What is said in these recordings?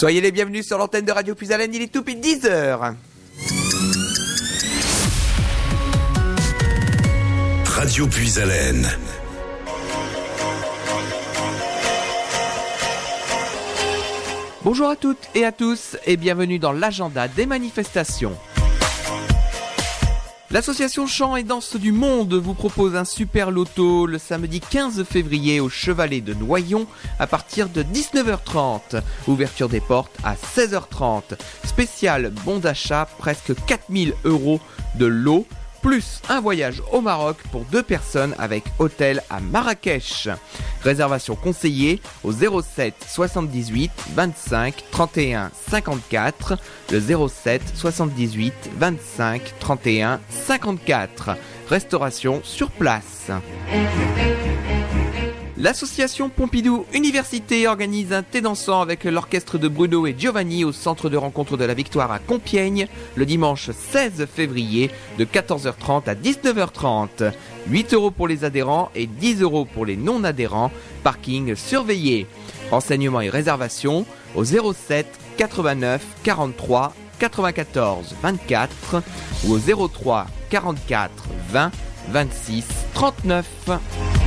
Soyez les bienvenus sur l'antenne de Radio Puisalène, il est tout pile 10h. Radio Puisalène. Bonjour à toutes et à tous et bienvenue dans l'agenda des manifestations. L'association Chant et Danse du Monde vous propose un super loto le samedi 15 février au Chevalet de Noyon à partir de 19h30. Ouverture des portes à 16h30. Spécial bon d'achat presque 4000 euros de lot plus un voyage au Maroc pour deux personnes avec hôtel à Marrakech. Réservation conseillée au 07 78 25 31 54, le 07 78 25 31 54. Restauration sur place. L'association Pompidou Université organise un thé dansant avec l'orchestre de Bruno et Giovanni au centre de rencontre de la Victoire à Compiègne le dimanche 16 février de 14h30 à 19h30. 8 euros pour les adhérents et 10 euros pour les non-adhérents. Parking surveillé. Renseignements et réservations au 07 89 43 94 24 ou au 03 44 20 26 39.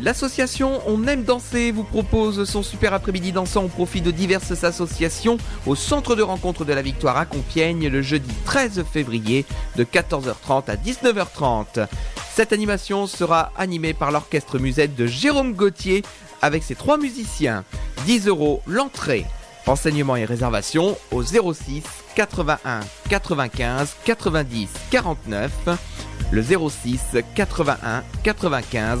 L'association On aime danser vous propose son super après-midi dansant au profit de diverses associations au centre de rencontre de la Victoire à Compiègne le jeudi 13 février de 14h30 à 19h30. Cette animation sera animée par l'orchestre musette de Jérôme Gauthier avec ses trois musiciens. 10 euros l'entrée. Renseignements et réservations au 06 81 95 90 49, le 06 81 95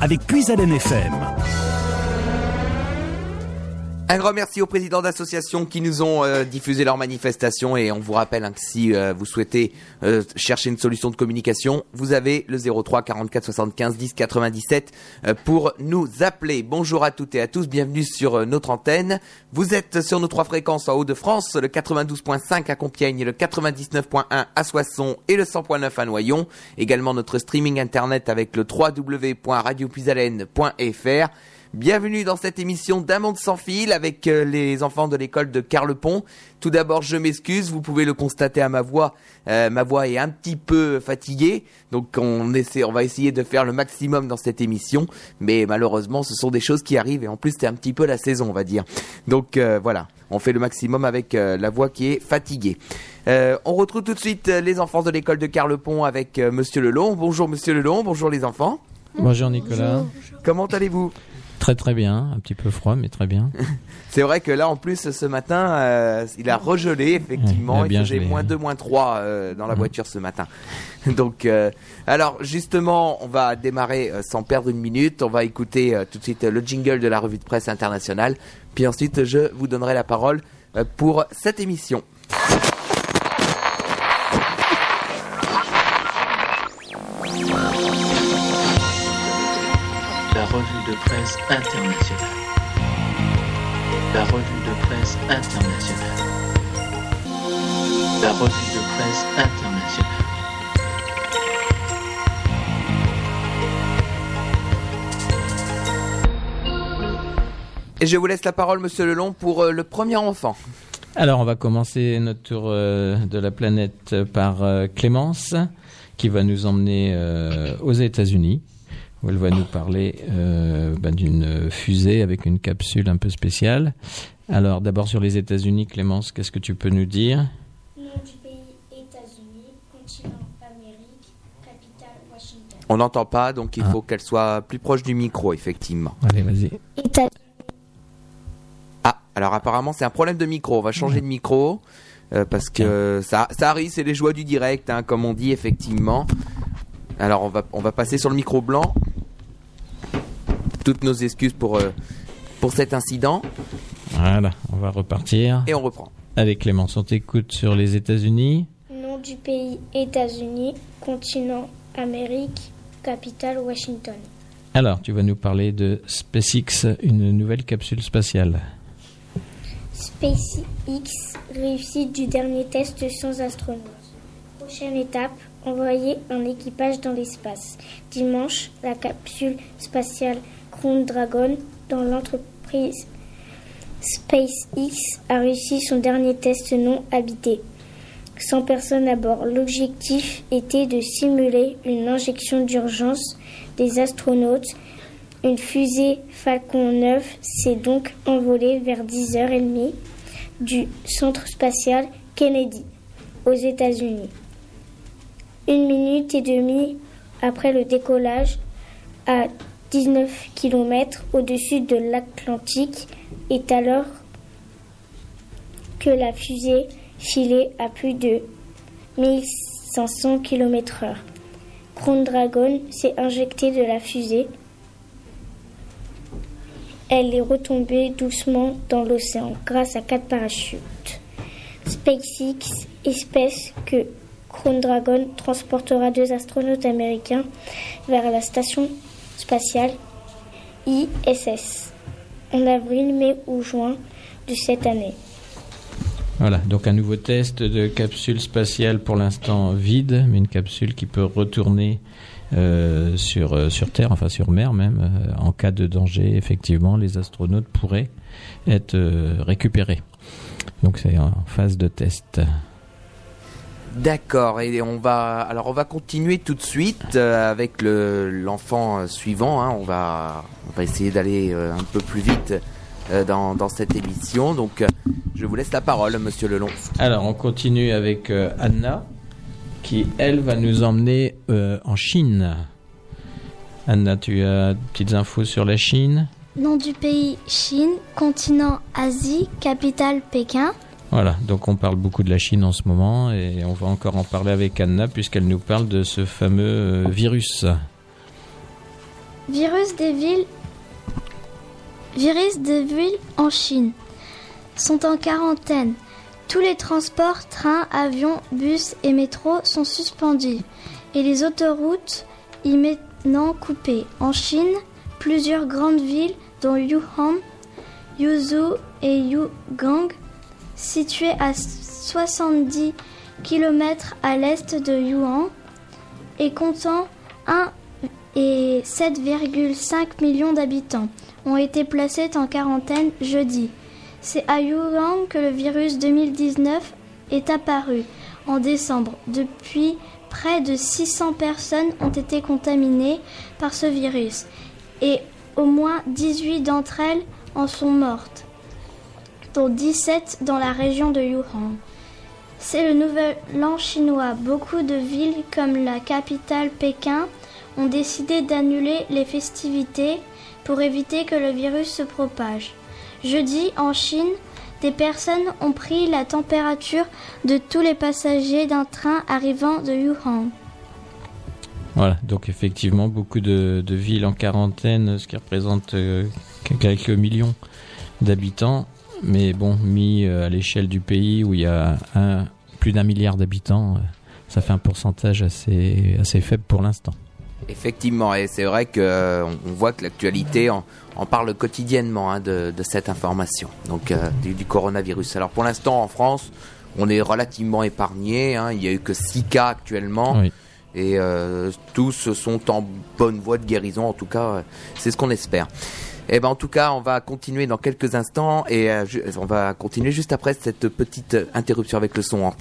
avec Puisalène FM. Un grand merci aux présidents d'associations qui nous ont euh, diffusé leur manifestation et on vous rappelle hein, que si euh, vous souhaitez euh, chercher une solution de communication, vous avez le 03 44 75 10 97 pour nous appeler. Bonjour à toutes et à tous, bienvenue sur notre antenne. Vous êtes sur nos trois fréquences en Haut-de-France, le 92.5 à Compiègne, le 99.1 à Soissons et le 100.9 à Noyon. Également notre streaming internet avec le www.radiopuisalène.fr. Bienvenue dans cette émission d'un monde sans fil avec euh, les enfants de l'école de Carlepont. Tout d'abord, je m'excuse, vous pouvez le constater à ma voix. Euh, ma voix est un petit peu fatiguée, donc on essaie, on va essayer de faire le maximum dans cette émission. Mais malheureusement, ce sont des choses qui arrivent et en plus, c'est un petit peu la saison, on va dire. Donc euh, voilà, on fait le maximum avec la voix qui est fatiguée. on retrouve tout de suite les enfants de l'école de Carlepont avec Monsieur Lelon. Bonjour Monsieur Lelon, bonjour les enfants. Bonjour Nicolas. Comment allez-vous? Très très bien, un petit peu froid mais très bien. C'est vrai que là en plus ce matin euh, il a regelé effectivement, Ouais, il faisait moins ouais. 2, moins 3 euh, dans la Mhm. voiture ce matin. Donc euh, alors justement on va démarrer sans perdre une minute, on va écouter tout de suite le jingle de la revue de presse internationale, puis ensuite je vous donnerai la parole pour cette émission. De presse internationale. La revue de presse internationale. La revue de presse internationale. Et je vous laisse la parole monsieur Lelon pour euh, le premier enfant. Alors on va commencer notre tour euh, de la planète par euh, Clémence qui va nous emmener euh, aux États-Unis où elle va nous parler euh, ben, d'une fusée avec une capsule un peu spéciale. Alors d'abord sur les États-Unis, Clémence, qu'est-ce que tu peux nous dire? Nom du pays États-Unis, continent Amérique, capitale Washington. On n'entend pas donc il Ah. faut qu'elle soit plus proche du micro effectivement. Allez, vas-y. Ah, alors apparemment c'est un problème de micro. On va changer de micro euh, parce que ça, ça arrive, c'est les joies du direct, hein, comme on dit effectivement. Alors on va, on va passer sur le micro blanc. Toutes nos excuses pour, euh, pour cet incident. Voilà, on va repartir. Et on reprend. Avec Clémence, on t'écoute sur les États-Unis. Nom du pays États-Unis, continent Amérique, capitale Washington. Alors, tu vas nous parler de SpaceX, une nouvelle capsule spatiale. SpaceX, réussite du dernier test sans astronaute. Prochaine étape, envoyer un équipage dans l'espace. Dimanche, la capsule spatiale Crew Dragon dans l'entreprise SpaceX a réussi son dernier test non habité. 100 personnes à bord. L'objectif était de simuler une injection d'urgence des astronautes. Une fusée Falcon 9 s'est donc envolée vers 10h30 du centre spatial Kennedy aux États-Unis. Une minute et demie après le décollage, à 19 km au-dessus de l'Atlantique, est alors que la fusée filait à plus de 1500 km/h. Crown Dragon s'est injecté de la fusée. Elle est retombée doucement dans l'océan grâce à quatre parachutes. SpaceX espèce que Crown Dragon transportera deux astronautes américains vers la station spatiale ISS en avril, mai ou juin de cette année. Voilà, donc un nouveau test de capsule spatiale pour l'instant vide, mais une capsule qui peut retourner euh, sur, euh, sur Terre, enfin sur mer même, euh, en cas de danger. Effectivement, les astronautes pourraient être récupérés. Donc c'est en phase de test. D'accord, et on va alors on va continuer tout de suite euh, avec le l'enfant euh, suivant. hein. On va on va essayer d'aller euh, un peu plus vite euh, dans, dans cette émission. Donc je vous laisse la parole, Monsieur Lelon. Alors on continue avec euh, Anna, qui elle va nous emmener euh, en Chine. Anna, tu as des petites infos sur la Chine? Nom du pays Chine, continent Asie, capitale Pékin. Voilà, donc on parle beaucoup de la Chine en ce moment et on va encore en parler avec Anna puisqu'elle nous parle de ce fameux euh, virus. Virus des villes. Virus des villes en Chine sont en quarantaine. Tous les transports, trains, avions, bus et métros sont suspendus et les autoroutes y maintenant coupées. En Chine, plusieurs grandes villes dont Wuhan, Yuzhou et Yugang, situées à 70 km à l'est de Yuan et comptant 1 et 7,5 millions d'habitants, ont été placés en quarantaine jeudi. C'est à Yuan que le virus 2019 est apparu en décembre. Depuis, près de 600 personnes ont été contaminées par ce virus et au moins 18 d'entre elles en sont mortes, dont 17 dans la région de Wuhan. C'est le nouvel an chinois. Beaucoup de villes comme la capitale Pékin ont décidé d'annuler les festivités pour éviter que le virus se propage. Jeudi, en Chine, des personnes ont pris la température de tous les passagers d'un train arrivant de Wuhan. Voilà, donc effectivement beaucoup de, de villes en quarantaine, ce qui représente euh, quelques millions d'habitants, mais bon, mis euh, à l'échelle du pays où il y a un, plus d'un milliard d'habitants, euh, ça fait un pourcentage assez, assez faible pour l'instant. Effectivement, et c'est vrai que euh, on voit que l'actualité en, en parle quotidiennement hein, de, de cette information, donc euh, du, du coronavirus. Alors pour l'instant en France, on est relativement épargné. hein. Il y a eu que 6 cas actuellement. Oui. Et euh, tous sont en bonne voie de guérison, en tout cas, euh, c'est ce qu'on espère. Et ben en tout cas, on va continuer dans quelques instants. Et euh, on va continuer juste après cette petite interruption avec le son en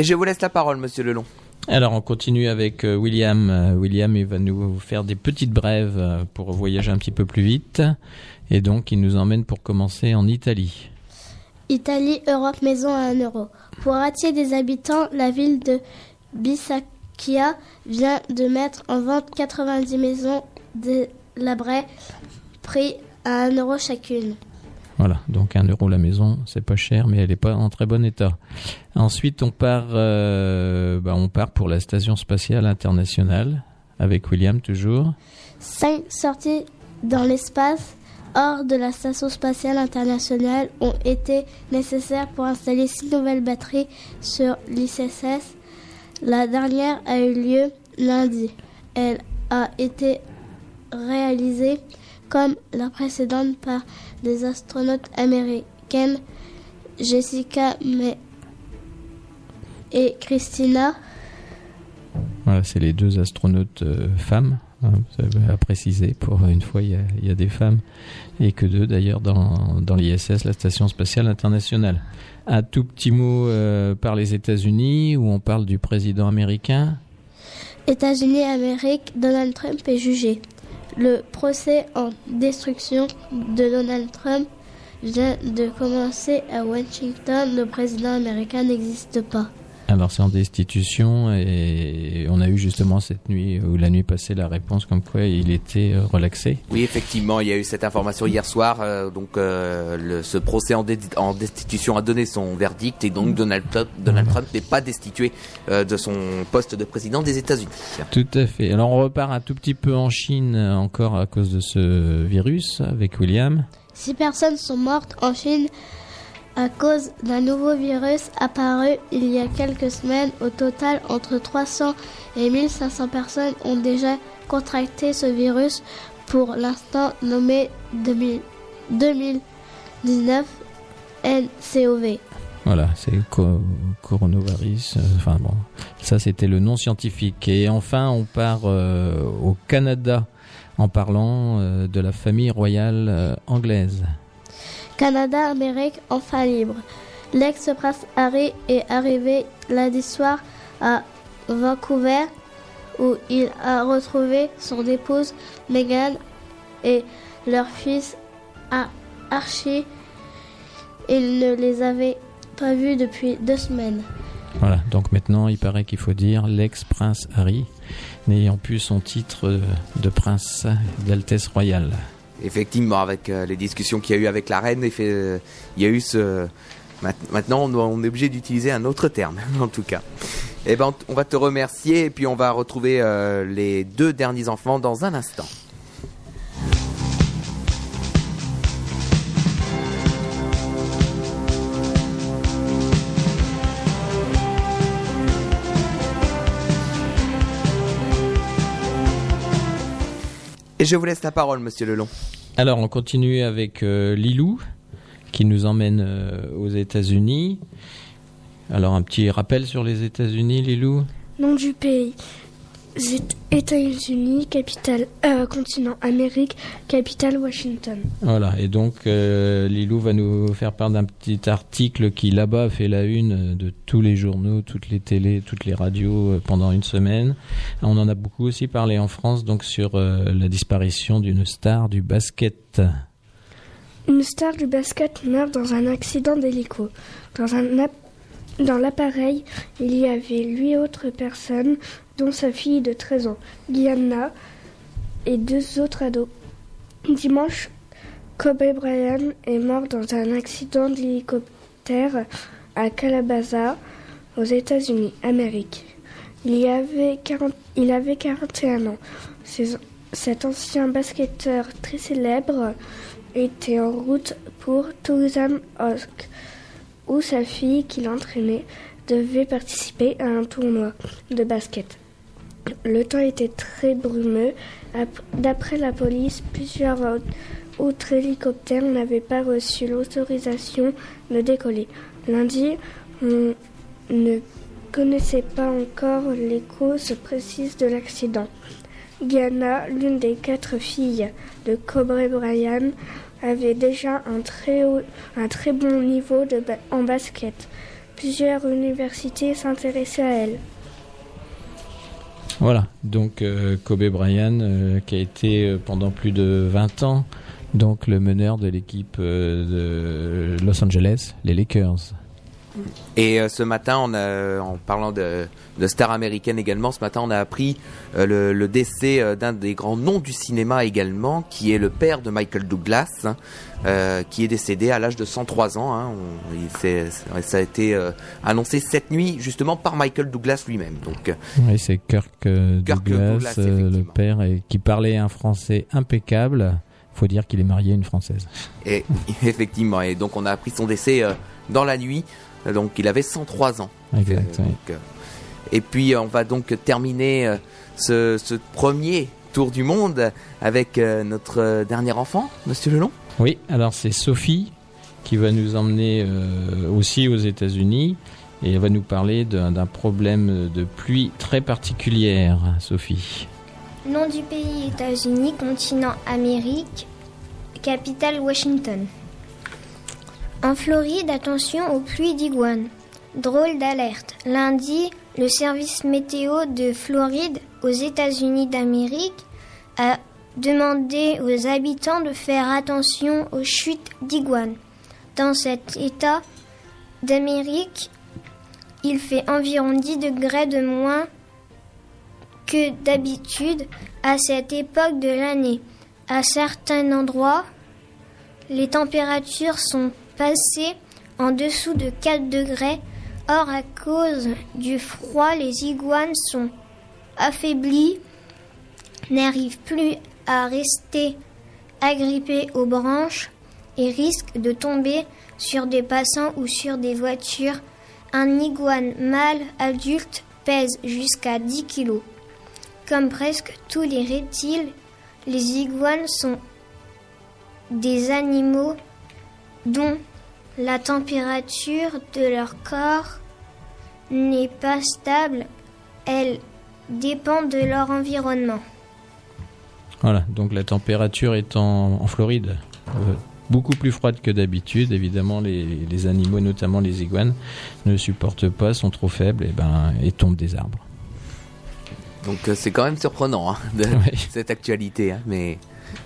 Et je vous laisse la parole, Monsieur Lelon. Alors on continue avec euh, William. Euh, William il va nous faire des petites brèves euh, pour voyager un petit peu plus vite. Et donc il nous emmène pour commencer en Italie. Italie, Europe, maison à 1 euro. Pour attirer des habitants, la ville de Bisaccia vient de mettre en vente 90 maisons délabrées, prix à 1 euro chacune. Voilà, donc un euro la maison, c'est pas cher, mais elle n'est pas en très bon état. Ensuite, on part, euh, bah, on part pour la station spatiale internationale avec William toujours. Cinq sorties dans l'espace hors de la station spatiale internationale ont été nécessaires pour installer six nouvelles batteries sur l'ISS. La dernière a eu lieu lundi. Elle a été réalisée comme la précédente par des astronautes américaines Jessica May et Christina. Voilà, c'est les deux astronautes euh, femmes. hein, ça va à préciser, pour une fois, il y a, il y a des femmes, et que deux d'ailleurs dans, dans l'ISS, la Station Spatiale Internationale. Un tout petit mot euh, par les États-Unis, où on parle du président américain? États-Unis Amérique, Donald Trump est jugé. Le procès en destruction de Donald Trump vient de commencer à Washington. Le président américain n'existe pas. Alors c'est en destitution et on a eu justement cette nuit ou la nuit passée la réponse comme quoi il était euh, relaxé. Oui, effectivement, il y a eu cette information hier soir. euh, donc, euh, le- ce procès en, dé- en destitution a donné son verdict et donc Donald Trump, Donald Trump n'est pas destitué euh, de son poste de président des États-Unis. Tout à fait. Alors on repart un tout petit peu en Chine encore à cause de ce virus avec William. Six personnes sont mortes en Chine à cause d'un nouveau virus apparu il y a quelques semaines. Au total, entre 300 et 1500 personnes ont déjà contracté ce virus, pour l'instant nommé 2000 2019 NCOV. Voilà, c'est co- coronavirus. euh, Enfin bon, ça c'était le nom scientifique. Et enfin, on part euh, au Canada en parlant euh, de la famille royale anglaise. Canada, Amérique, enfin libre. L'ex-prince Harry est arrivé lundi soir à Vancouver où il a retrouvé son épouse Meghan et leur fils Ar- Archie. Il ne les avait pas vus depuis deux semaines. Voilà, donc maintenant il paraît qu'il faut dire l'ex-prince Harry, n'ayant plus son titre de prince d'Altesse royale. Effectivement, avec euh, les discussions qu'il y a eu avec la reine, il, euh, y a eu ce. Maintenant, on est obligé d'utiliser un autre terme, en tout cas. Eh ben, on va te remercier et puis on va retrouver euh, les deux derniers enfants dans un instant. Je vous laisse la parole, monsieur Lelon. Alors on continue avec euh, Lilou qui nous emmène euh, aux États-Unis. Alors un petit rappel sur les États-Unis, Lilou? Nom du pays. États-Unis, capitale, euh, continent Amérique, capitale Washington. Voilà, et donc euh, Lilou va nous faire part d'un petit article qui là-bas fait la une de tous les journaux, toutes les télés, toutes les radios euh, pendant une semaine. On en a beaucoup aussi parlé en France, donc sur euh, la disparition d'une star du basket. Une star du basket meurt dans un accident d'hélico. Dans, un dans l'appareil, il y avait huit autres personnes, dont sa fille de 13 ans, Gianna, et deux autres ados. Dimanche, Kobe Bryant est mort dans un accident d'hélicoptère à Calabaza, aux États-Unis, Amérique. Il, avait 40 il avait 41 ans. Cet ancien basketteur très célèbre était en route pour Tourism Osk, où sa fille, qui l'entraînait, devait participer à un tournoi de basket. Le temps était très brumeux. Ap- D'après la police, plusieurs au- autres hélicoptères n'avaient pas reçu l'autorisation de décoller. Lundi, on ne connaissait pas encore les causes précises de l'accident. Gianna, l'une des quatre filles de Kobe Bryant, avait déjà un très, bon niveau en basket. Plusieurs universités s'intéressaient à elle. Voilà, donc euh, Kobe Bryant euh, qui a été euh, pendant plus de 20 ans donc le meneur de l'équipe de Los Angeles, les Lakers. Et euh, ce matin, on a, en parlant de, de star américaine également, ce matin, on a appris euh, le, le décès euh, d'un des grands noms du cinéma également, qui est le père de Michael Douglas, hein, qui est décédé à l'âge de 103 ans. Hein. On- il ça a été annoncé cette nuit justement par Michael Douglas lui-même. Donc, Oui, c'est Kirk, Kirk Douglas, Douglas, le père, et qui parlait un français impeccable. Faut dire qu'il est marié à une française. Et effectivement, et donc on a appris son décès dans la nuit. Donc il avait 103 ans. Exact, Euh, oui. donc, euh, et puis on va donc terminer euh, ce, ce premier tour du monde avec euh, notre euh, dernier enfant, Monsieur Lelon. Oui, alors c'est Sophie qui va nous emmener euh, aussi aux États-Unis et elle va nous parler d'un d'un problème de pluie très particulière, Sophie. Nom du pays États-Unis, continent Amérique, capitale Washington. En Floride, attention aux pluies d'iguane. Drôle d'alerte. Lundi, le service météo de Floride aux États-Unis d'Amérique a demandé aux habitants de faire attention aux chutes d'iguane. Dans cet état d'Amérique, il fait environ 10 degrés de moins que d'habitude à cette époque de l'année. À certains endroits, les températures sont passées en dessous de 4 degrés. Or, à cause du froid, les iguanes sont affaiblies, n'arrivent plus à rester agrippées aux branches et risquent de tomber sur des passants ou sur des voitures. Un iguane mâle adulte pèse jusqu'à 10 kg. Comme presque tous les reptiles, les iguanes sont des animaux dont la température de leur corps n'est pas stable, elle dépend de leur environnement. Voilà, donc la température est en, en Floride euh, beaucoup plus froide que d'habitude. Évidemment, les, les animaux, notamment les iguanes, ne supportent pas, sont trop faibles et, ben, et tombent des arbres. Donc euh, c'est quand même surprenant hein, de Ouais. cette actualité, hein, mais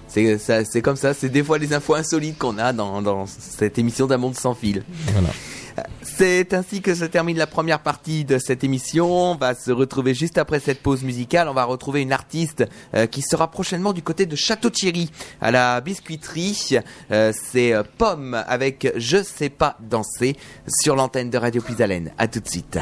c'est comme ça. C'est des fois les infos insolites qu'on a dans, dans cette émission d'un monde sans fil. Voilà. C'est ainsi que se termine la première partie de cette émission. On va se retrouver juste après cette pause musicale. On va retrouver une artiste euh, qui sera prochainement du côté de Château-Thierry à la biscuiterie. Euh, C'est euh, Pomme avec Je sais pas danser sur l'antenne de Radio Pisalène. À tout de suite.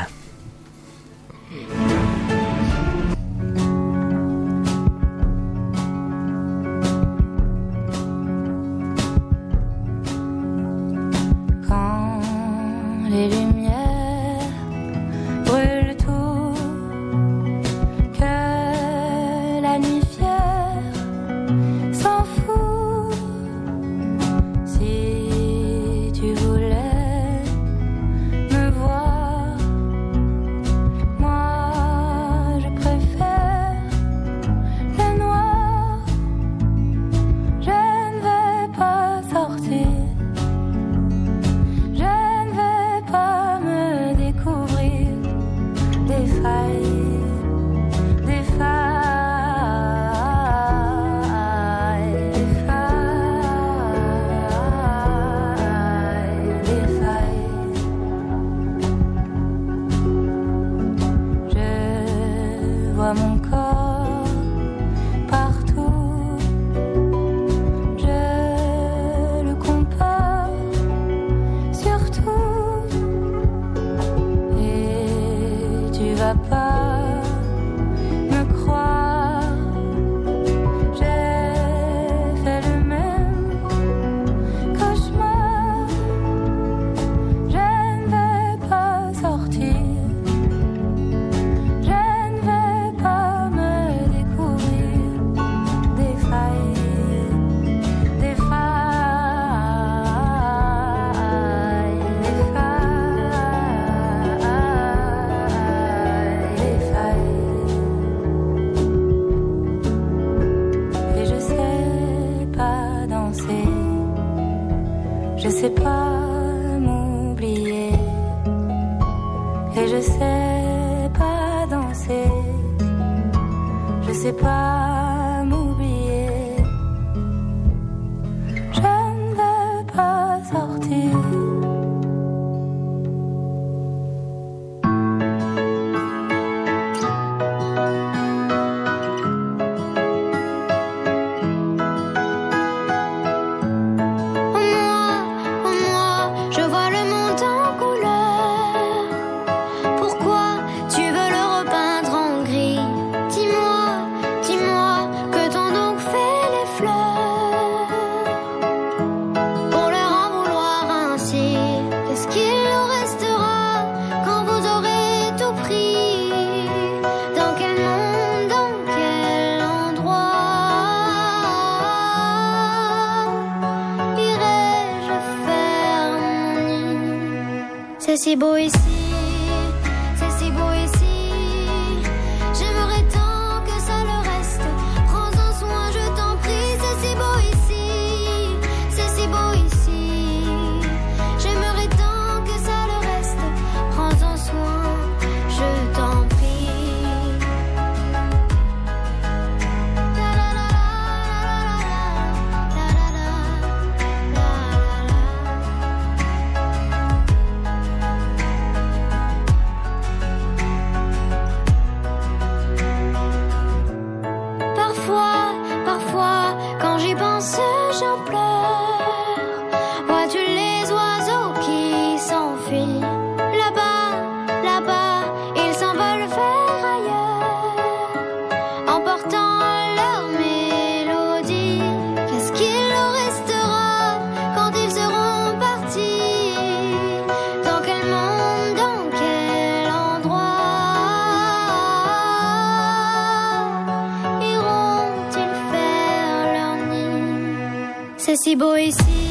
Si beau ici,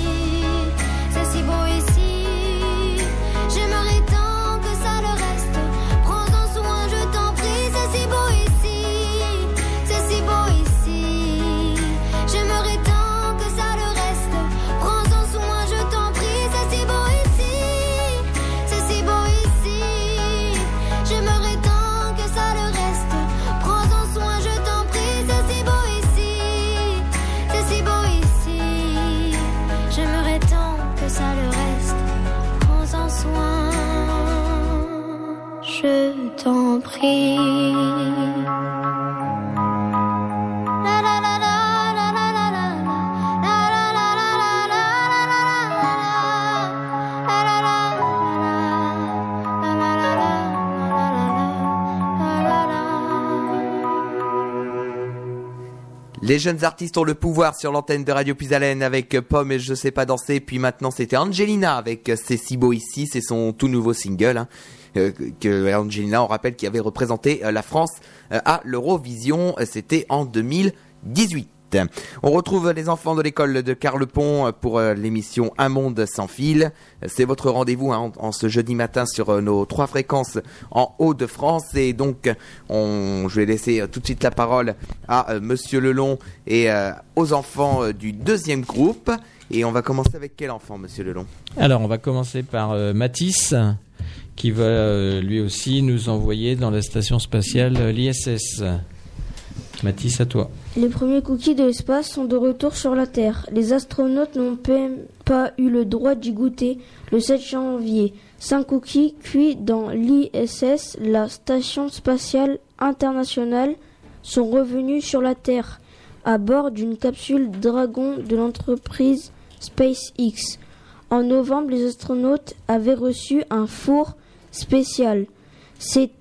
Les jeunes artistes ont le pouvoir sur l'antenne de Radio Puisalène avec euh, Pomme et Je sais pas danser. Puis maintenant, c'était Angelina avec euh, C'est si beau ici. C'est son tout nouveau single. hein, euh, que Angelina, on rappelle, qui avait représenté euh, la France euh, à l'Eurovision. Euh, C'était en 2018. On retrouve les enfants de l'école de Carlepont pour euh, l'émission Un monde sans fil. C'est votre rendez-vous hein, en, ce jeudi matin sur euh, nos trois fréquences en Hauts-de-France. Et donc, on, je vais laisser euh, tout de suite la parole à Monsieur Lelon et aux enfants du deuxième groupe. Et on va commencer avec quel enfant, Monsieur Lelon? Alors, on va commencer par euh, Matisse, qui va lui aussi nous envoyer dans la station spatiale l'ISS. Matisse, à toi. Les premiers cookies de l'espace sont de retour sur la Terre. Les astronautes n'ont pas eu le droit d'y goûter le 7 janvier. Cinq cookies cuits dans l'ISS, la station spatiale internationale, sont revenus sur la Terre à bord d'une capsule Dragon de l'entreprise SpaceX. En novembre, les astronautes avaient reçu un four spécial. C'est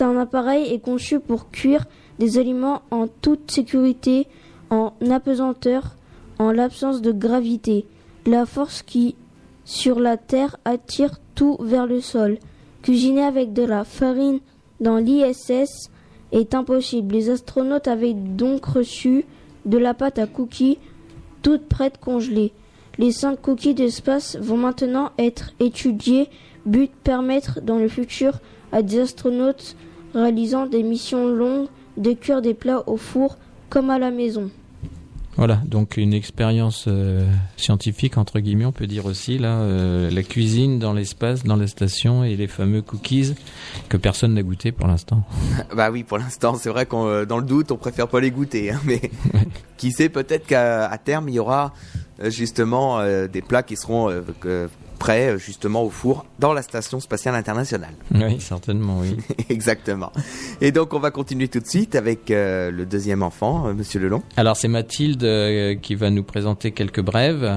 un appareil est conçu pour cuire des aliments en toute sécurité, en apesanteur, en l'absence de gravité. La force qui, sur la Terre, attire tout vers le sol. Cuisiner avec de la farine dans l'ISS est impossible. Les astronautes avaient donc reçu de la pâte à cookies toute prête congelée. Les cinq cookies d'espace vont maintenant être étudiés, but permettre dans le futur à des astronautes réalisant des missions longues de cuire des plats au four comme à la maison. Voilà, donc une expérience euh, scientifique, entre guillemets, on peut dire aussi, là, euh, la cuisine dans l'espace, dans la station, et les fameux cookies que personne n'a goûté pour l'instant. Bah oui, pour l'instant, c'est vrai qu'on euh, dans le doute, on préfère pas les goûter, hein, mais qui sait, peut-être qu'à à terme, il y aura justement euh, des plats qui seront prêts euh, justement au four dans la station spatiale internationale. Oui, certainement, oui. Exactement. Et donc, on va continuer tout de suite avec euh, le deuxième enfant, euh, Monsieur Lelon. Alors c'est Mathilde euh, qui va nous présenter quelques brèves.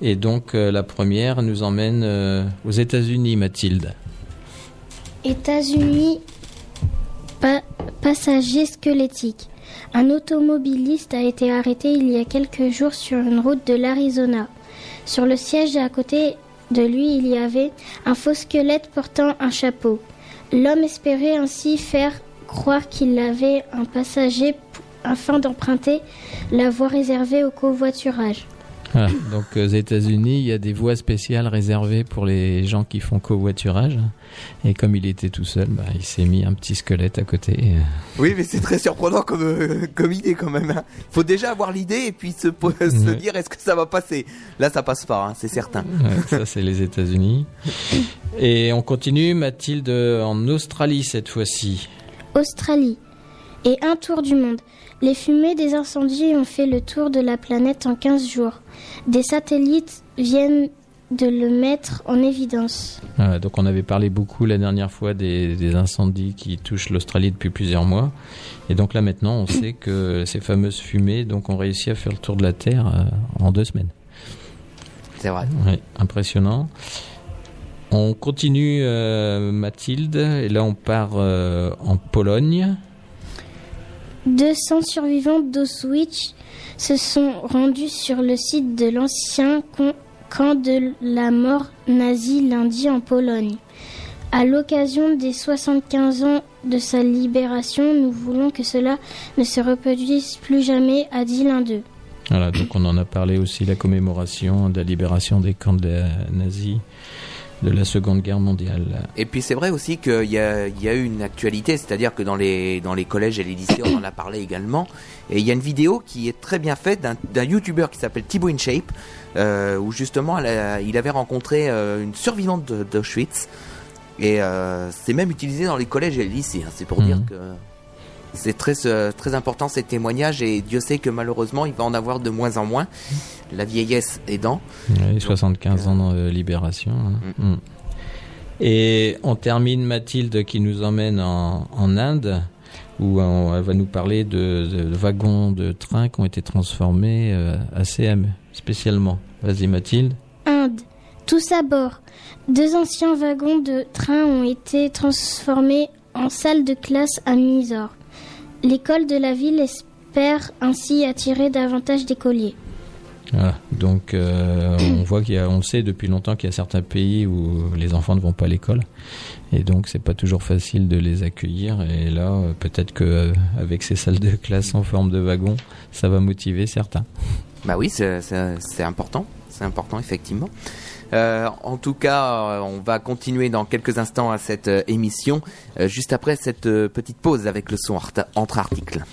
Et donc euh, la première nous emmène euh, aux États-Unis, Mathilde. États-Unis, pa- passager squelettique. Un automobiliste a été arrêté il y a quelques jours sur une route de l'Arizona. Sur le siège à côté de lui, il y avait un faux squelette portant un chapeau. L'homme espérait ainsi faire croire qu'il avait un passager afin d'emprunter la voie réservée au covoiturage. Voilà, donc aux États-Unis, il y a des voies spéciales réservées pour les gens qui font covoiturage. Et comme il était tout seul, bah, il s'est mis un petit squelette à côté. Oui, mais c'est très surprenant comme, euh, comme idée quand même. hein. Faut déjà avoir l'idée et puis se, po- se Ouais. dire est-ce que ça va passer? Là, ça passe pas, hein, c'est certain. Ouais, ça, c'est les États-Unis. Et on continue, Mathilde, en Australie cette fois-ci. Australie. Et un tour du monde. Les fumées des incendies ont fait le tour de la planète en 15 jours. Des satellites viennent de le mettre en évidence. Voilà, donc on avait parlé beaucoup la dernière fois des, des incendies qui touchent l'Australie depuis plusieurs mois. Et donc là maintenant, on sait que ces fameuses fumées donc, ont réussi à faire le tour de la Terre euh, en deux semaines. C'est vrai. Ouais, impressionnant. On continue, euh, Mathilde, et là on part euh, en Pologne. 200 survivants d'Auschwitz se sont rendus sur le site de l'ancien camp de la mort nazie lundi en Pologne. À l'occasion des 75 ans de sa libération, nous voulons que cela ne se reproduise plus jamais, a dit l'un d'eux. Voilà, donc on en a parlé aussi, la commémoration de la libération des camps de de la Seconde Guerre mondiale. Et puis c'est vrai aussi qu'il y y a eu une actualité, c'est-à-dire que dans les, dans les collèges et les lycées, on en a parlé également. Et il y a une vidéo qui est très bien faite d'un, youtubeur qui s'appelle Thibaut InShape, euh, où justement a- il avait rencontré euh, une survivante d'Auschwitz. Et euh, c'est même utilisé dans les collèges et les lycées. hein. C'est pour Mhm. dire que c'est très, très important ces témoignages et Dieu sait que malheureusement il va en avoir de moins en moins, la vieillesse aidant. Ouais, 75 ans de libération. hein. Mm. Et on termine Mathilde qui nous emmène en, en Inde où on- elle va nous parler de, de wagons de train qui ont été transformés euh, à CM spécialement. Vas-y Mathilde. Inde. Tous à bord. Deux anciens wagons de train ont été transformés en salle de classe à Mysore. L'école de la ville espère ainsi attirer davantage d'écoliers. Voilà. Donc euh, on voit qu'il y a, on le sait depuis longtemps qu'il y a certains pays où les enfants ne vont pas à l'école et donc c'est pas toujours facile de les accueillir et là euh, peut-être que euh, avec ces salles de classe en forme de wagon, ça va motiver certains. Bah oui, c'est- c'est c'est important, c'est important effectivement. Euh, en tout cas, euh, on va continuer dans quelques instants à cette émission, juste après cette petite pause avec le son entre articles.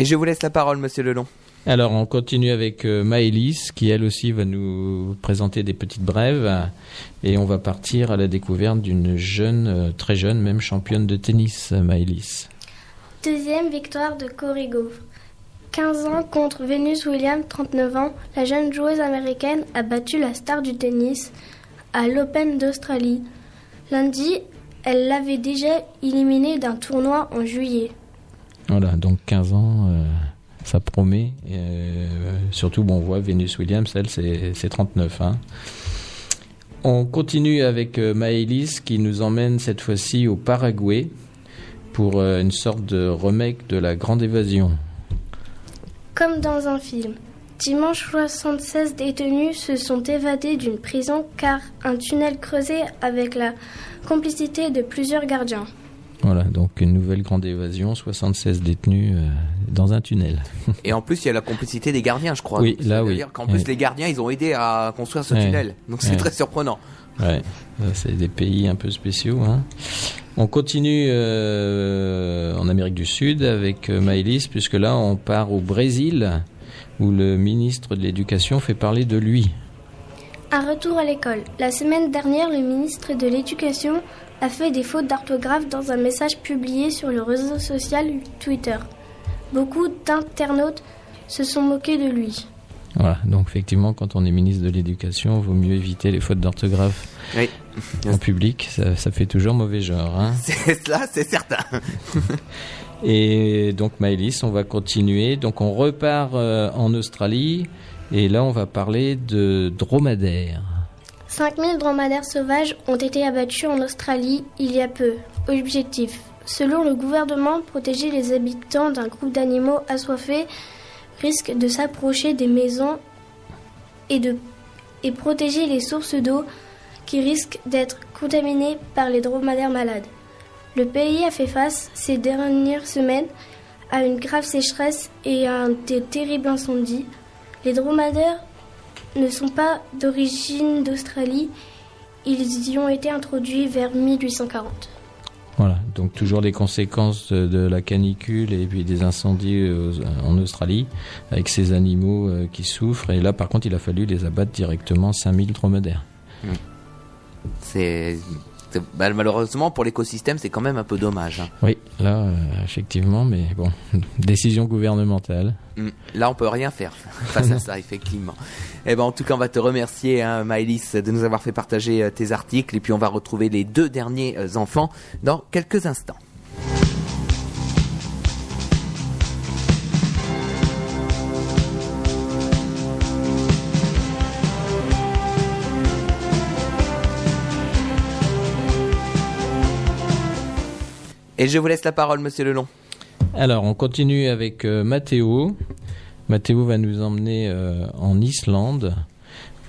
Et je vous laisse la parole, monsieur Lelon. Alors, on continue avec euh, Maëlys, qui elle aussi va nous présenter des petites brèves. Et on va partir à la découverte d'une jeune, euh, très jeune, même championne de tennis, Maëlys. Deuxième victoire de Corey Gove. 15 ans contre Venus Williams, 39 ans, la jeune joueuse américaine a battu la star du tennis à l'Open d'Australie. Lundi, elle l'avait déjà éliminée d'un tournoi en juillet. Voilà, donc 15 ans, euh, ça promet. Et, euh, surtout, bon, on voit Venus Williams, elle, c'est c'est 39. Hein. On continue avec euh, Maëlys qui nous emmène cette fois-ci au Paraguay pour une sorte de remake de la Grande Évasion. Comme dans un film. Dimanche, 76 détenus se sont évadés d'une prison car un tunnel creusé avec la complicité de plusieurs gardiens. Voilà, donc une nouvelle grande évasion, 76 détenus euh, dans un tunnel. Et en plus, il y a la complicité des gardiens, je crois. Oui, là, ça veut oui. dire qu'en plus, Ouais. les gardiens, ils ont aidé à construire ce Ouais. tunnel. Donc, c'est Ouais. très surprenant. Ouais, c'est des pays un peu spéciaux. Hein. On continue euh, en Amérique du Sud avec euh, Maëlys, puisque là on part au Brésil, où le ministre de l'Éducation fait parler de lui. Un retour à l'école. La semaine dernière, le ministre de l'Éducation a fait des fautes d'orthographe dans un message publié sur le réseau social Twitter. Beaucoup d'internautes se sont moqués de lui. Voilà, donc effectivement, quand on est ministre de l'Éducation, il vaut mieux éviter les fautes d'orthographe Oui. en public, ça, ça fait toujours mauvais genre. Hein. C'est cela, c'est certain. Et donc Maëlys, on va continuer. Donc on repart euh, en Australie, et là on va parler de dromadaires. 5000 dromadaires sauvages ont été abattus en Australie il y a peu. Objectif. Selon le gouvernement, protéger les habitants d'un groupe d'animaux assoiffés risque de s'approcher des maisons et protéger les sources d'eau qui risquent d'être contaminées par les dromadaires malades. Le pays a fait face ces dernières semaines à une grave sécheresse et à un terrible incendie. Les dromadaires ne sont pas d'origine d'Australie, ils y ont été introduits vers 1840. Voilà, donc toujours les conséquences de, la canicule et puis des incendies en Australie, avec ces animaux euh, qui souffrent. Et là, par contre, il a fallu les abattre directement 5000 dromadaires. Mmh. C'est malheureusement pour l'écosystème, c'est quand même un peu dommage. Hein. Oui, là, euh, effectivement, mais bon, décision gouvernementale. Mm. Là, on peut rien faire face à ça, effectivement. Eh ben, en tout cas, on va te remercier, hein, Maëlys, de nous avoir fait partager euh, tes articles, et puis on va retrouver les deux derniers euh, enfants dans quelques instants. Et je vous laisse la parole, monsieur Lelon. Alors, on continue avec euh, Mathéo. Mathéo va nous emmener euh, en Islande,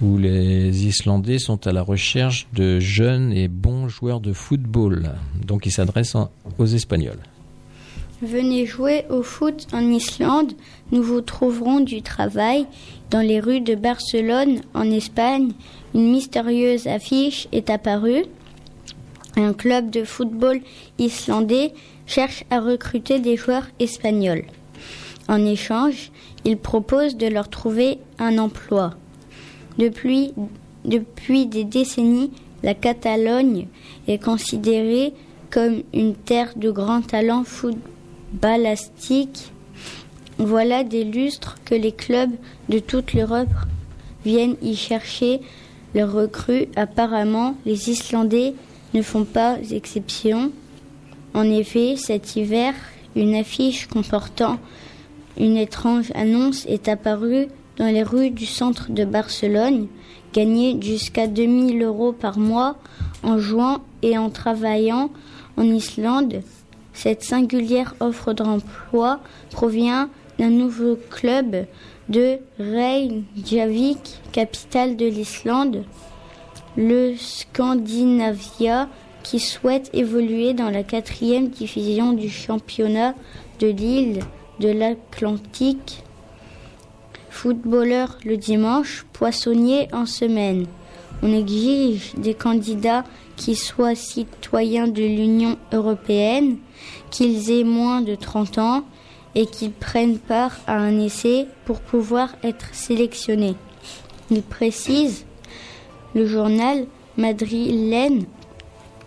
où les Islandais sont à la recherche de jeunes et bons joueurs de football. Donc, il s'adresse aux Espagnols. Venez jouer au foot en Islande, nous vous trouverons du travail. Dans les rues de Barcelone, en Espagne, une mystérieuse affiche est apparue. Un club de football islandais cherche à recruter des joueurs espagnols. En échange, il propose de leur trouver un emploi. Depuis, depuis des décennies, la Catalogne est considérée comme une terre de grands talents footballistiques. Voilà des lustres que les clubs de toute l'Europe viennent y chercher leurs recrues. Apparemment, les Islandais ne font pas exception. En effet, cet hiver, une affiche comportant une étrange annonce est apparue dans les rues du centre de Barcelone. Gagner jusqu'à 2000 euros par mois en jouant et en travaillant en Islande. Cette singulière offre d'emploi provient d'un nouveau club de Reykjavik, capitale de l'Islande le Scandinavia qui souhaite évoluer dans la quatrième division du championnat de l'île de l'Atlantique. Footballeur le dimanche, poissonnier en semaine. On exige des candidats qui soient citoyens de l'Union européenne, qu'ils aient moins de 30 ans et qu'ils prennent part à un essai pour pouvoir être sélectionnés. Il précise le journal madrilène,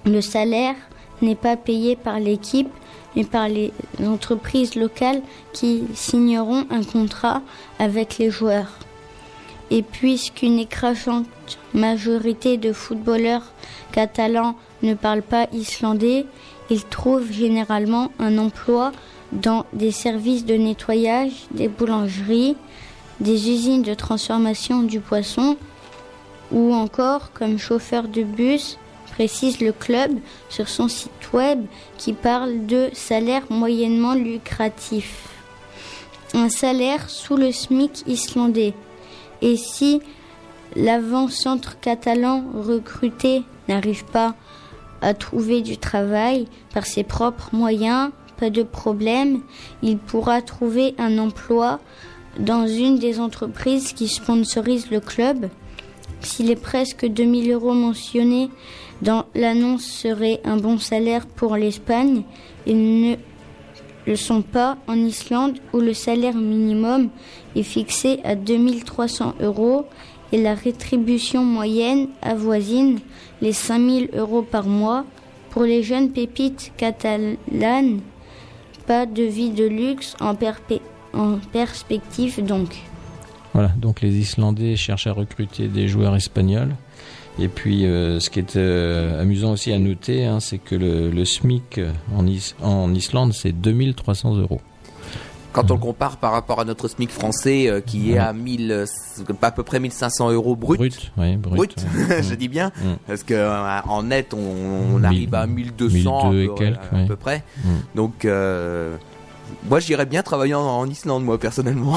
le salaire n'est pas payé par l'équipe, mais par les entreprises locales qui signeront un contrat avec les joueurs. Et puisqu'une écrasante majorité de footballeurs catalans ne parlent pas islandais, ils trouvent généralement un emploi dans des services de nettoyage, des boulangeries, des usines de transformation du poisson, ou encore comme chauffeur de bus, précise le club sur son site web qui parle de salaire moyennement lucratif. Un salaire sous le SMIC islandais. Et si l'avant-centre catalan recruté n'arrive pas à trouver du travail par ses propres moyens, pas de problème, il pourra trouver un emploi dans une des entreprises qui sponsorisent le club si les presque 2000 euros mentionnés dans l'annonce seraient un bon salaire pour l'Espagne, ils ne le sont pas en Islande où le salaire minimum est fixé à 2300 euros et la rétribution moyenne avoisine les 5000 euros par mois. Pour les jeunes pépites catalanes, pas de vie de luxe en, en perspective donc. Voilà, donc les Islandais cherchent à recruter des joueurs espagnols. Et puis, euh, ce qui est euh, amusant aussi à noter, hein, c'est que le, SMIC en, en Islande, c'est 2300 euros. Quand on le compare par rapport à notre SMIC français euh, qui est à 1000, à peu près 1500 euros brut. Brut, oui, brut. je dis bien. Parce que en net, on, arrive à 1200 et quelques, à, peu près. Donc, moi, j'irais bien travailler en, Islande, moi, personnellement.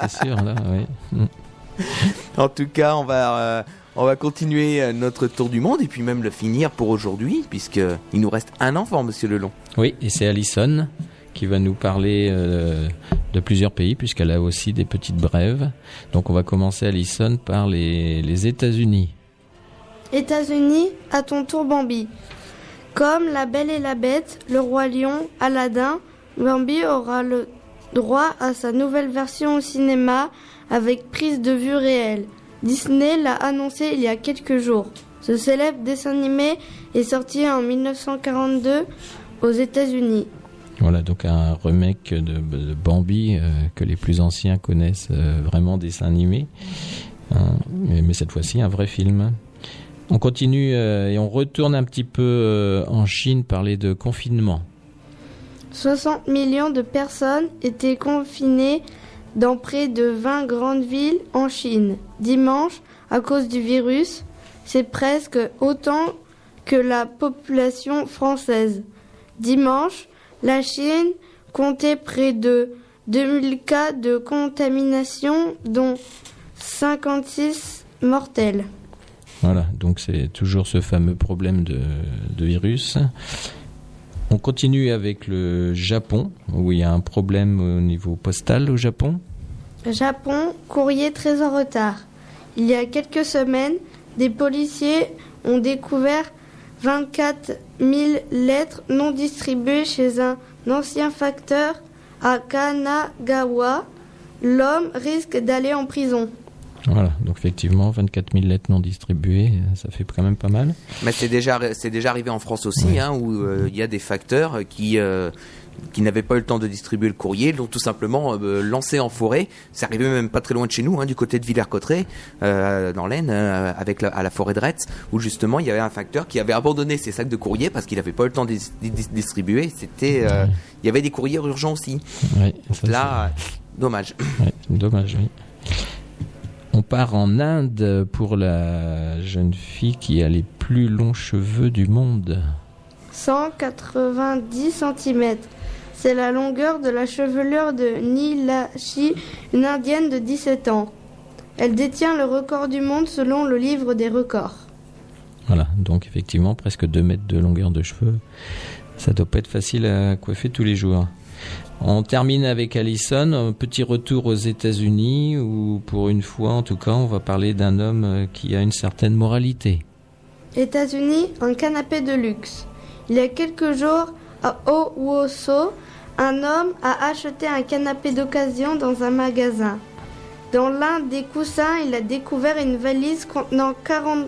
c'est sûr, là, oui. Mm. En tout cas, on va, euh, on va continuer euh, notre tour du monde et puis même le finir pour aujourd'hui, puisqu'il nous reste un enfant, monsieur Lelon. Oui, et c'est Alison qui va nous parler euh, de plusieurs pays, puisqu'elle a aussi des petites brèves. Donc on va commencer, Alison, par les, les États-Unis. États-Unis, à ton tour Bambi. Comme La Belle et la Bête, Le Roi Lion, Aladdin, Bambi aura le droit à sa nouvelle version au cinéma avec prise de vue réelle. Disney l'a annoncé il y a quelques jours. Ce célèbre dessin animé est sorti en 1942 aux États-Unis. Voilà, donc un remake de, Bambi euh, que les plus anciens connaissent euh, vraiment dessin animé, Hein, mais, cette fois-ci un vrai film. On continue euh, et on retourne un petit peu en Chine parler de confinement. 60 millions de personnes étaient confinées dans près de 20 grandes villes en Chine. Dimanche, à cause du virus, c'est presque autant que la population française. Dimanche, la Chine comptait près de 2000 cas de contamination, dont 56 mortels. Voilà, donc c'est toujours ce fameux problème de, de virus. On continue avec le Japon, où il y a un problème au niveau postal au Japon. Japon, courrier très en retard. Il y a quelques semaines, des policiers ont découvert 24 000 lettres non distribuées chez un ancien facteur à Kanagawa. L'homme risque d'aller en prison. Voilà, donc effectivement, 24 000 lettres non distribuées, ça fait quand même pas mal. Mais c'est déjà, c'est déjà arrivé en France aussi, hein, où euh, il y a des facteurs qui, euh, qui n'avaient pas eu le temps de distribuer le courrier, l'ont tout simplement euh, lancé en forêt. C'est arrivé même pas très loin de chez nous, hein, du côté de Villers-Cotterêts, euh, dans l'Aisne, euh, avec la, à la forêt de Retz, où justement il y avait un facteur qui avait abandonné ses sacs de courrier parce qu'il n'avait pas eu le temps de dis- dis- distribuer. C'était, euh, il y avait des courriers urgents aussi. Ouais, ça, Là, dommage. dommage, oui. On part en Inde pour la jeune fille qui a les plus longs cheveux du monde. 190 cm. C'est la longueur de la chevelure de Nilashi, une indienne de 17 ans. Elle détient le record du monde selon le livre des records. Voilà, donc effectivement, presque 2 mètres de longueur de cheveux. Ça doit pas être facile à coiffer tous les jours. On termine avec Allison, un petit retour aux États-Unis où, pour une fois en tout cas, on va parler d'un homme euh, qui a une certaine moralité. États-Unis, un canapé de luxe. Il y a quelques jours, à Owosso, un homme a acheté un canapé d'occasion dans un magasin. Dans l'un des coussins, il a découvert une valise contenant 40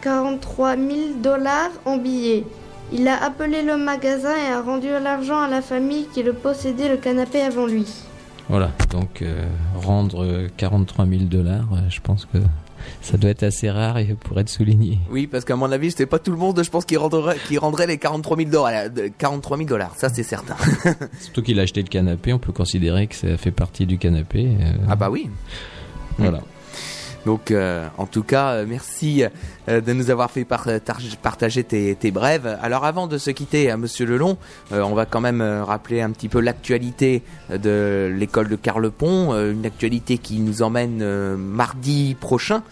43 000 dollars en billets. Il a appelé le magasin et a rendu l'argent à la famille qui le possédait le canapé avant lui. Voilà, donc euh, rendre euh, 43 000 dollars, euh, je pense que ça doit être assez rare et pour être souligné. Oui, parce qu'à mon avis, c'était pas tout le monde, je pense, qui rendrait, qui rendrait les 43 000 dollars. 43 000 dollars, ça c'est certain. Surtout qu'il a acheté le canapé, on peut considérer que ça fait partie du canapé. euh, ah bah oui. Voilà. Donc, euh, en tout cas, euh, merci euh, de nous avoir fait partager tes, brèves. Alors, avant de se quitter, à Monsieur Lelon, on va quand même rappeler un petit peu l'actualité de l'école de Carlepont, une actualité qui nous emmène mardi prochain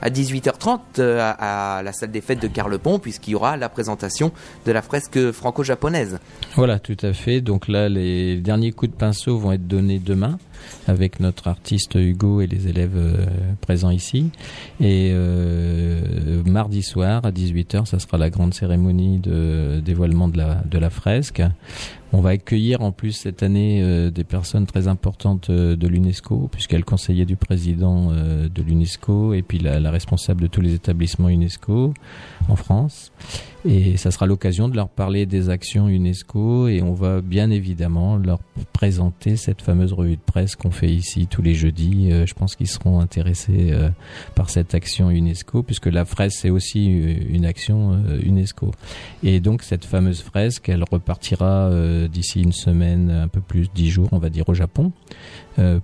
à 18h30 euh, à, à la salle des fêtes de Carlepont, puisqu'il y aura la présentation de la fresque franco-japonaise. Voilà, tout à fait. Donc là, les derniers coups de pinceau vont être donnés demain avec notre artiste Hugo et les élèves euh, présents ici. Et euh, mardi soir à 18h, ça sera la grande cérémonie de dévoilement de la, fresque. On va accueillir en plus cette année euh, des personnes très importantes de l'UNESCO, puisqu'elle conseillait du président de l'UNESCO et puis la responsable de tous les établissements UNESCO en France. Et ça sera l'occasion de leur parler des actions UNESCO et on va bien évidemment leur présenter cette fameuse revue de presse qu'on fait ici tous les jeudis. Euh, je pense qu'ils seront intéressés euh, par cette action UNESCO puisque la fresque c'est aussi euh, une action UNESCO. Et donc cette fameuse fresque, elle repartira d'ici une semaine, un peu plus, dix jours, on va dire, au Japon,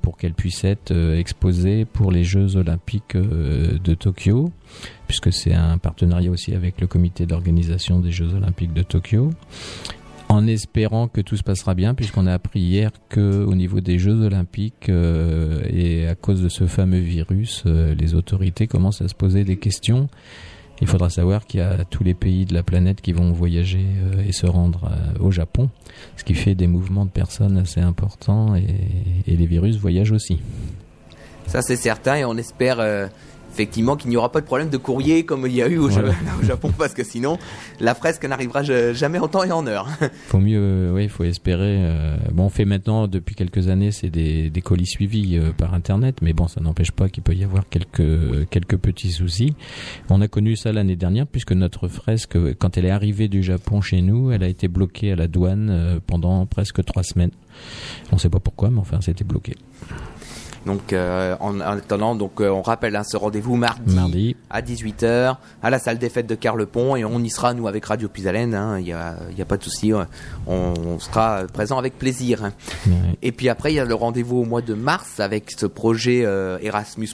pour qu'elle puisse être exposée pour les Jeux Olympiques de Tokyo, puisque c'est un partenariat aussi avec le comité d'organisation des Jeux Olympiques de Tokyo. en espérant que tout se passera bien, puisqu'on a appris hier que au niveau des Jeux Olympiques euh, et à cause de ce fameux virus, euh, les autorités commencent à se poser des questions. Il faudra savoir qu'il y a tous les pays de la planète qui vont voyager euh, et se rendre au Japon, ce qui fait des mouvements de personnes assez importants et, les virus voyagent aussi. Ça c'est certain et on espère effectivement qu'il n'y aura pas de problème de courrier comme il y a eu au, Voilà. Ja- au Japon parce que sinon la fresque n'arrivera ja- jamais en temps et en heure. Faut mieux, euh, oui, il faut espérer. euh, bon, on fait maintenant depuis quelques années, c'est des, des colis suivis euh, par internet, mais bon, ça n'empêche pas qu'il peut y avoir quelques quelques petits soucis. On a connu ça l'année dernière puisque notre fresque, quand elle est arrivée du Japon chez nous, elle a été bloquée à la douane euh, pendant presque trois semaines. On ne sait pas pourquoi, mais enfin, c'était bloqué. Donc euh, en, en attendant, donc euh, on rappelle hein, ce rendez-vous mardi, Mardi. à 18h à la salle des fêtes de Carlepont et on y sera nous avec Radio Puisalène. hein, Il n'y a, y a pas de souci, on, on sera présent avec plaisir. hein. Et puis après il y a le rendez-vous au mois de mars avec ce projet euh, Erasmus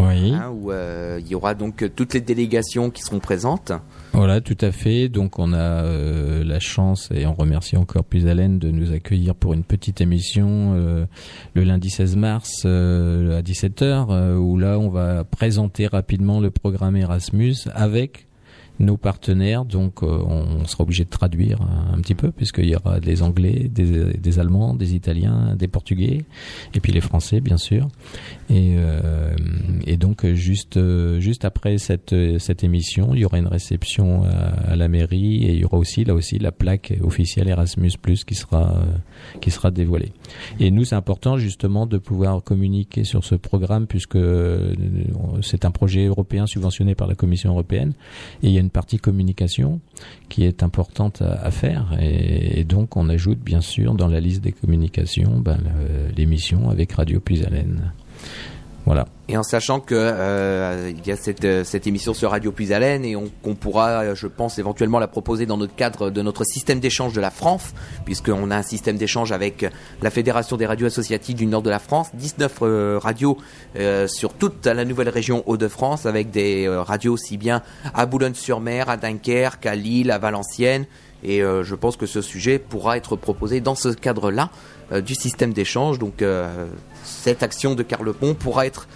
Oui. hein, où euh, il y aura donc toutes les délégations qui seront présentes. Voilà, tout à fait. Donc on a euh, la chance et on remercie encore Puisalène de nous accueillir pour une petite émission euh, le lundi 16 mars euh, à 17h euh, où là on va présenter rapidement le programme Erasmus avec nos partenaires. Donc euh, on sera obligé de traduire un, petit peu puisqu'il y aura des Anglais, des, des Allemands, des Italiens, des Portugais et puis les Français bien sûr. Et, euh, et donc juste euh, juste après cette cette émission, il y aura une réception à, à la mairie et il y aura aussi là aussi la plaque officielle Erasmus qui sera qui sera dévoilée. Et nous c'est important justement de pouvoir communiquer sur ce programme puisque c'est un projet européen subventionné par la Commission européenne et il y a une partie communication qui est importante à, faire et, donc on ajoute bien sûr dans la liste des communications ben, l'émission avec Radio Puisalène. Et en sachant que euh, il y a cette, euh, émission sur Radio Puisalène et on, qu'on pourra, euh, je pense, éventuellement la proposer dans notre cadre de notre système d'échange de la France, puisqu'on a un système d'échange avec la Fédération des radios associatives du nord de la France, 19 euh, radios euh, sur toute la nouvelle région Hauts-de-France, avec des radios aussi bien à Boulogne-sur-Mer, à Dunkerque, à Lille, à Valenciennes. Et je pense que ce sujet pourra être proposé dans ce cadre-là du système d'échange. Donc cette action de Carlepont pourra être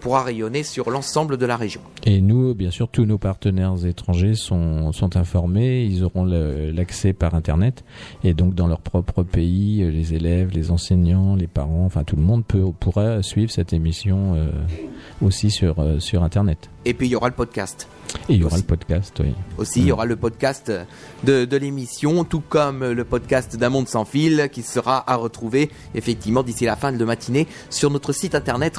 pourra rayonner sur l'ensemble de la région. Et nous, bien sûr, tous nos partenaires étrangers sont, sont informés, ils auront l'accès par Internet, et donc dans leur propre pays, euh, les élèves, les enseignants, les parents, enfin tout le monde peut, pourra suivre cette émission euh, aussi sur, euh, sur Internet. Et puis il y aura le podcast. Et il y aura Aussi. le podcast, oui. Aussi, il y aura le podcast de, de l'émission, tout comme le podcast d'un monde sans fil, qui sera à retrouver effectivement d'ici la fin de la matinée sur notre site internet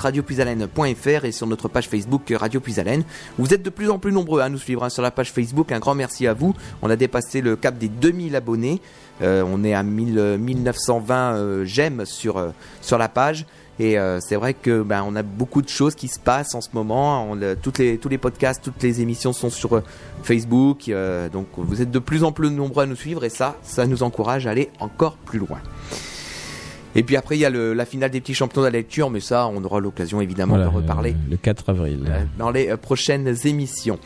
et sur notre page Facebook Radio Puisalène. Vous êtes de plus en plus nombreux à nous suivre hein, sur la page Facebook. Un grand merci à vous. On a dépassé le cap des 2000 abonnés. Euh, on est à 1000, euh, 1920 euh, j'aime sur, euh, sur la page. Et euh, c'est vrai que ben on a beaucoup de choses qui se passent en ce moment. Toutes les tous les podcasts, toutes les émissions sont sur euh, Facebook. euh, donc vous êtes de plus en plus nombreux à nous suivre et ça, ça nous encourage à aller encore plus loin. Et puis après il y a le- la finale des petits champions de la lecture, mais ça on aura l'occasion évidemment Voilà, de reparler le 4 avril. euh, dans les euh, prochaines émissions.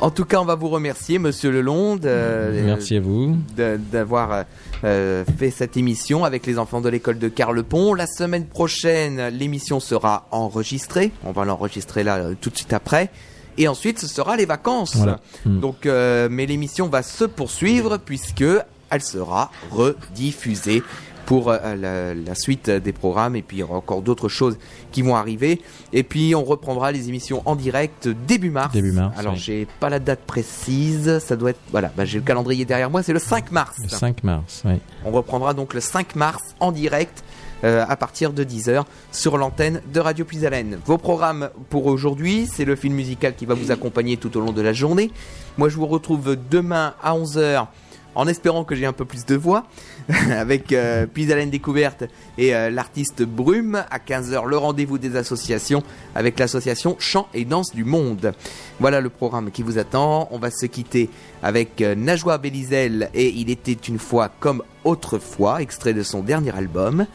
En tout cas, on va vous remercier, Monsieur Lelonde. euh, Merci à vous. d'avoir euh, fait cette émission avec les enfants de l'école de Carlepont. La semaine prochaine, l'émission sera enregistrée. On va l'enregistrer là tout de suite après. Et ensuite, ce sera les vacances. Voilà. Mm. Donc, euh, mais l'émission va se poursuivre puisque elle sera rediffusée pour euh, la, la suite des programmes et puis il y aura encore d'autres choses qui vont arriver et puis on reprendra les émissions en direct début mars. Début mars, Alors oui. j'ai pas la date précise, ça doit être voilà, bah, j'ai le calendrier derrière moi, c'est le 5 mars. Le 5 mars, oui. On reprendra donc le 5 mars en direct euh, à partir de 10h sur l'antenne de Radio Puisalène. Vos programmes pour aujourd'hui, c'est le film musical qui va vous accompagner tout au long de la journée. Moi, je vous retrouve demain à 11h en espérant que j'ai un peu plus de voix avec euh, Puisalène Découverte et euh, l'artiste Brume. À 15h, le rendez-vous des associations avec l'association Chant et Danse du Monde. Voilà le programme qui vous attend. On va se quitter avec euh, Najwa Belizel et Il était une fois comme autrefois, extrait de son dernier album.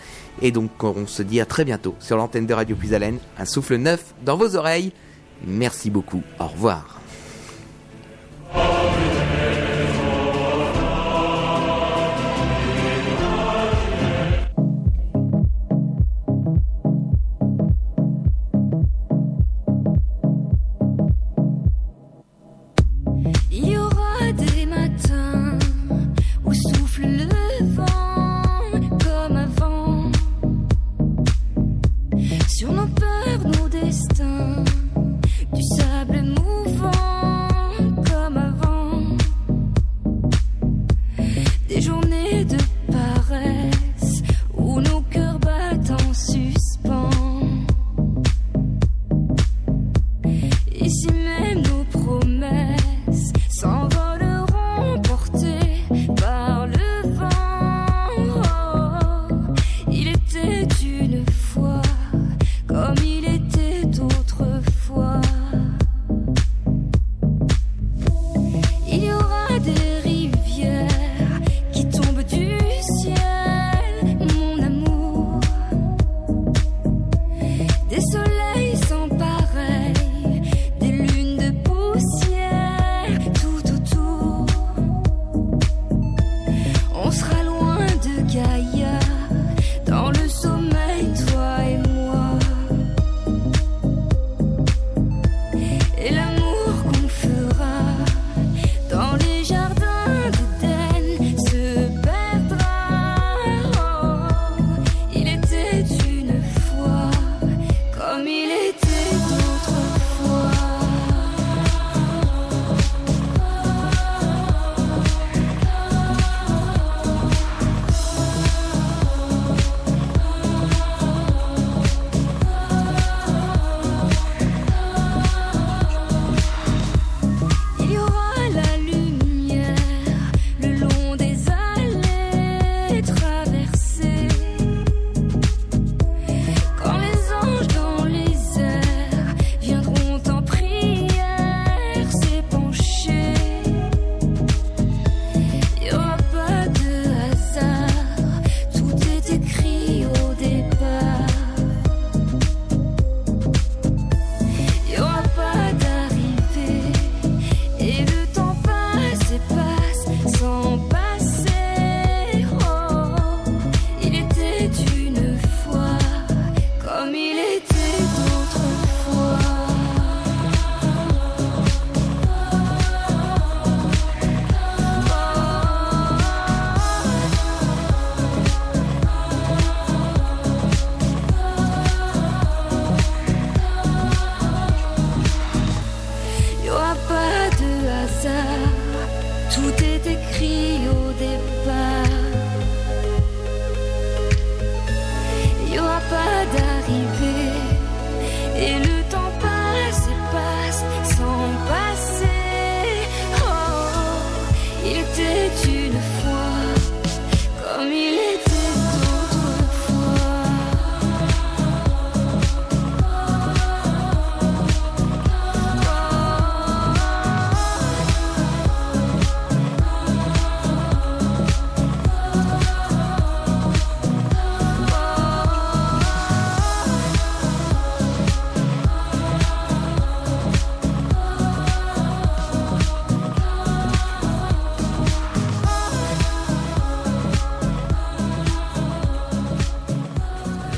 Et donc on se dit à très bientôt sur l'antenne de Radio Puisalène. Un souffle neuf dans vos oreilles. Merci beaucoup. Au revoir.